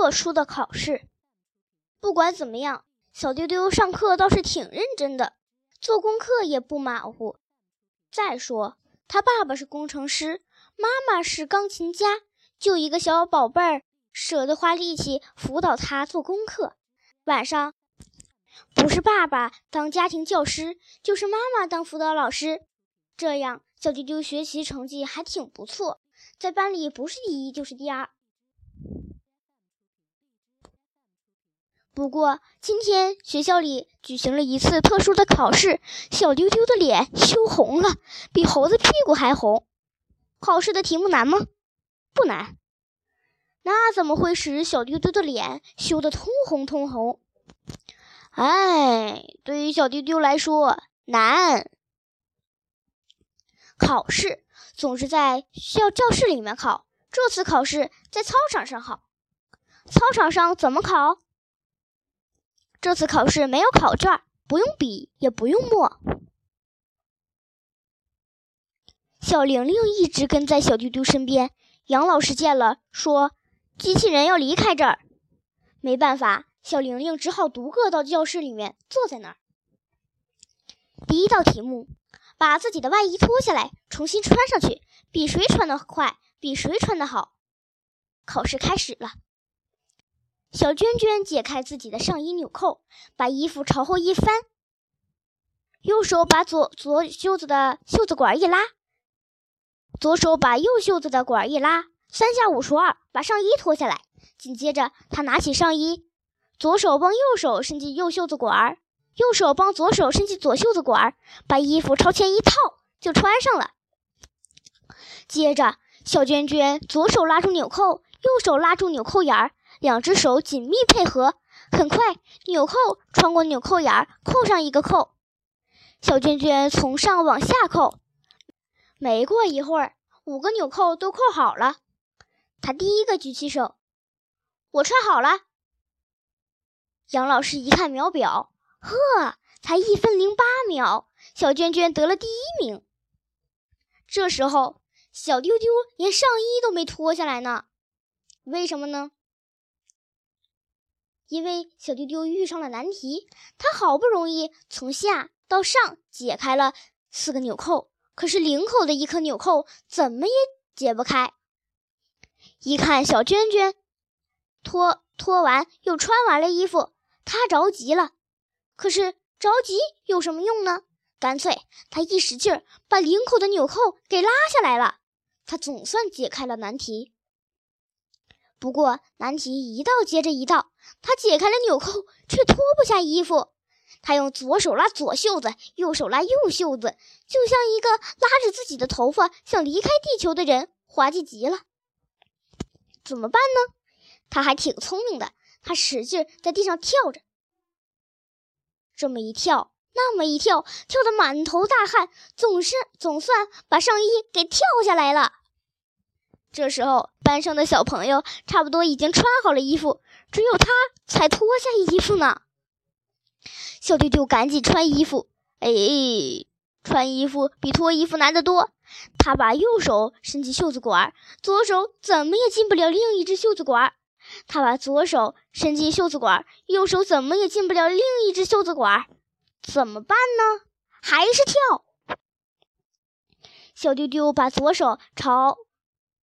特殊的考试。不管怎么样，小丢丢上课倒是挺认真的，做功课也不马虎。再说，他爸爸是工程师，妈妈是钢琴家，就一个小宝贝儿，舍得花力气辅导他做功课。晚上，不是爸爸当家庭教师，就是妈妈当辅导老师，这样小丢丢学习成绩还挺不错，在班里不是第一就是第二。不过今天学校里举行了一次特殊的考试，小丢丢的脸羞红了，比猴子屁股还红。考试的题目难吗？不难。那怎么会使小丢丢的脸羞得通红通红？哎，对于小丢丢来说难。考试总是在校教室里面考，这次考试在操场上考。操场上怎么考？这次考试没有考卷，不用笔，也不用墨。小玲玲一直跟在小丢丢身边。杨老师见了，说：“机器人要离开这儿。”没办法，小玲玲只好独个到教室里面坐在那儿。第一道题目：把自己的外衣脱下来，重新穿上去，比谁穿得快，比谁穿得好。考试开始了。小娟娟解开自己的上衣纽扣，把衣服朝后一翻，右手把左左袖子的袖子管一拉，左手把右袖子的管一拉，三下五除二把上衣脱下来。紧接着，她拿起上衣，左手帮右手伸进右袖子管儿，右手帮左手伸进左袖子管儿，把衣服朝前一套就穿上了。接着，小娟娟左手拉住纽扣，右手拉住纽扣眼儿。两只手紧密配合，很快纽扣穿过纽扣眼儿，扣上一个扣。小娟娟从上往下扣，没过一会儿，五个纽扣都扣好了。她第一个举起手：“我穿好了。”杨老师一看秒表，呵，才一分零八秒，小娟娟得了第一名。这时候，小丢丢连上衣都没脱下来呢，为什么呢？因为小丢丢遇上了难题，他好不容易从下到上解开了四个纽扣，可是领口的一颗纽扣怎么也解不开。一看小娟娟脱脱完又穿完了衣服，他着急了。可是着急有什么用呢？干脆他一使劲儿，把领口的纽扣给拉下来了。他总算解开了难题。不过难题一道接着一道，他解开了纽扣，却脱不下衣服。他用左手拉左袖子，右手拉右袖子，就像一个拉着自己的头发想离开地球的人，滑稽极了。怎么办呢？他还挺聪明的，他使劲在地上跳着。这么一跳，那么一跳，跳得满头大汗，总是总算把上衣给跳下来了。这时候，班上的小朋友差不多已经穿好了衣服，只有他才脱下衣服呢。小丢丢赶紧穿衣服，哎，穿衣服比脱衣服难得多。他把右手伸进袖子管，左手怎么也进不了另一只袖子管。他把左手伸进袖子管，右手怎么也进不了另一只袖子管。怎么办呢？还是跳。小丢丢把左手朝。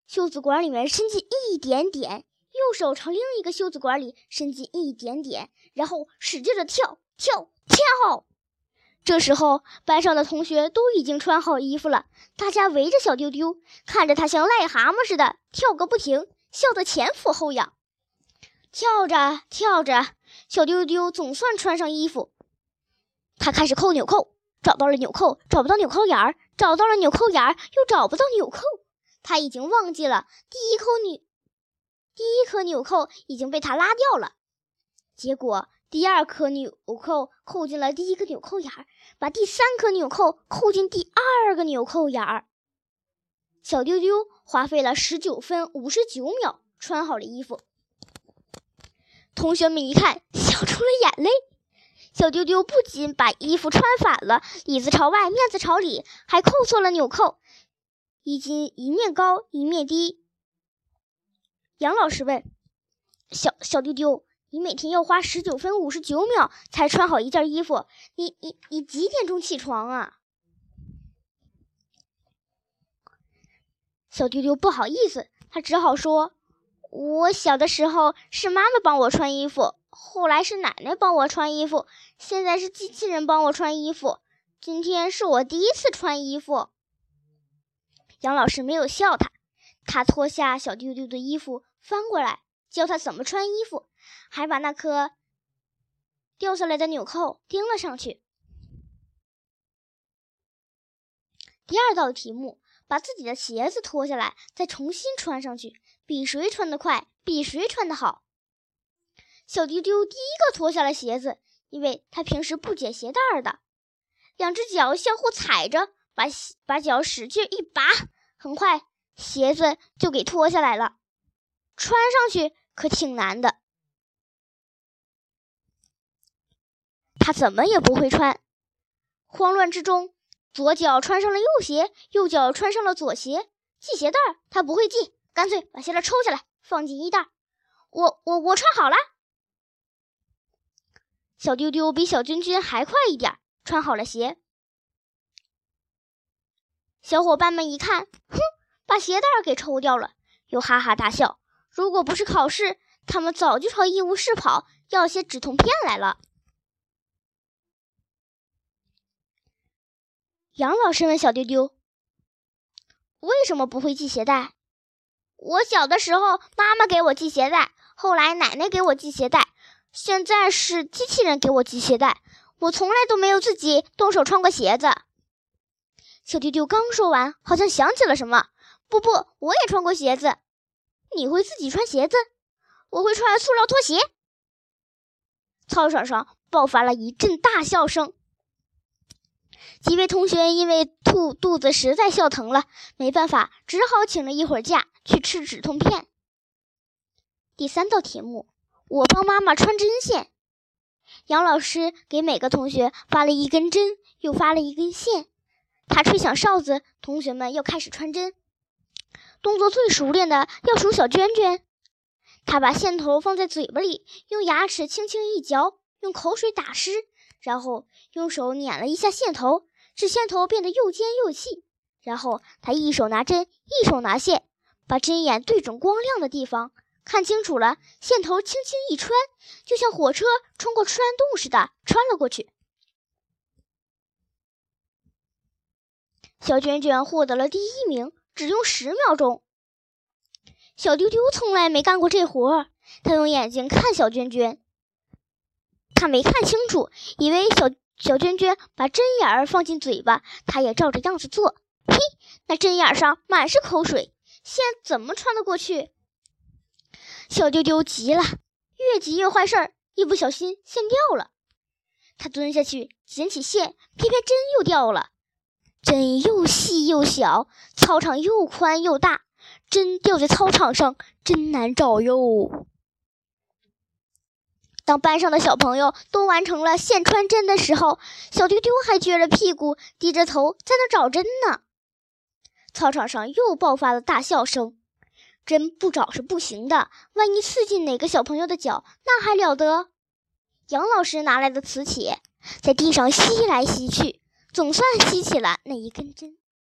袖子管里面伸进一点点，右手朝另一个袖子管里伸进一点点，然后使劲的跳跳跳。这时候，班上的同学都已经穿好衣服了，大家围着小丢丢，看着他像癞蛤蟆似的跳个不停，笑得前俯后仰。跳着跳着，小丢丢总算穿上衣服。他开始扣纽扣，找到了纽扣，找不到纽扣眼儿；找到了纽扣眼儿，又找不到纽扣。他已经忘记了第一颗纽，第一颗纽扣已经被他拉掉了。结果第二颗纽扣扣进了第一个纽扣眼儿，把第三颗纽扣扣进第二个纽扣眼儿。小丢丢花费了十九分五十九秒穿好了衣服。同学们一看，笑出了眼泪。小丢丢不仅把衣服穿反了，里子朝外，面子朝里，还扣错了纽扣。衣襟一面高一面低。杨老师问：“小小丢丢，你每天要花十九分五十九秒才穿好一件衣服，你你你几点钟起床啊？”小丢丢不好意思，他只好说：“我小的时候是妈妈帮我穿衣服，后来是奶奶帮我穿衣服，现在是机器人帮我穿衣服。今天是我第一次穿衣服。”杨老师没有笑他，他脱下小丢丢的衣服，翻过来教他怎么穿衣服，还把那颗掉下来的纽扣钉了上去。第二道题目。把自己的鞋子脱下来，再重新穿上去，比谁穿得快，比谁穿得好。小丢丢第一个脱下了鞋子，因为他平时不解鞋带的，两只脚相互踩着，把把脚使劲一拔，很快鞋子就给脱下来了。穿上去可挺难的，他怎么也不会穿，慌乱之中。左脚穿上了右鞋，右脚穿上了左鞋。系鞋带儿他不会系，干脆把鞋带抽下来放进衣袋。我我我穿好了。小丢丢比小君君还快一点，穿好了鞋。小伙伴们一看，哼，把鞋带给抽掉了，又哈哈大笑。如果不是考试，他们早就朝医务室跑，要些止痛片来了。杨老师问小丢丢：“为什么不会系鞋带？”我小的时候，妈妈给我系鞋带，后来奶奶给我系鞋带，现在是机器人给我系鞋带。我从来都没有自己动手穿过鞋子。小丢丢刚说完，好像想起了什么：“不不，我也穿过鞋子。你会自己穿鞋子？我会穿塑料拖鞋。”操场上爆发了一阵大笑声。几位同学因为肚肚子实在笑疼了，没办法，只好请了一会儿假去吃止痛片。第三道题目，我帮妈妈穿针线。杨老师给每个同学发了一根针，又发了一根线。他吹响哨子，同学们又开始穿针。动作最熟练的要数小娟娟，她把线头放在嘴巴里，用牙齿轻轻一嚼，用口水打湿。然后用手捻了一下线头，使线头变得又尖又细。然后他一手拿针，一手拿线，把针眼对准光亮的地方，看清楚了，线头轻轻一穿，就像火车穿过穿洞似的穿了过去。小卷卷获得了第一名，只用十秒钟。小丢丢从来没干过这活儿，他用眼睛看小娟娟。他没看清楚，以为小小娟娟把针眼儿放进嘴巴，他也照着样子做。嘿，那针眼上满是口水，线怎么穿得过去？小丢丢急了，越急越坏事儿，一不小心线掉了。他蹲下去捡起线，偏偏针又掉了。针又细又小，操场又宽又大，针掉在操场上真难找哟。当班上的小朋友都完成了线穿针的时候，小丢丢还撅着屁股，低着头在那找针呢。操场上又爆发了大笑声。针不找是不行的，万一刺进哪个小朋友的脚，那还了得！杨老师拿来的瓷铁在地上吸来吸去，总算吸起了那一根针。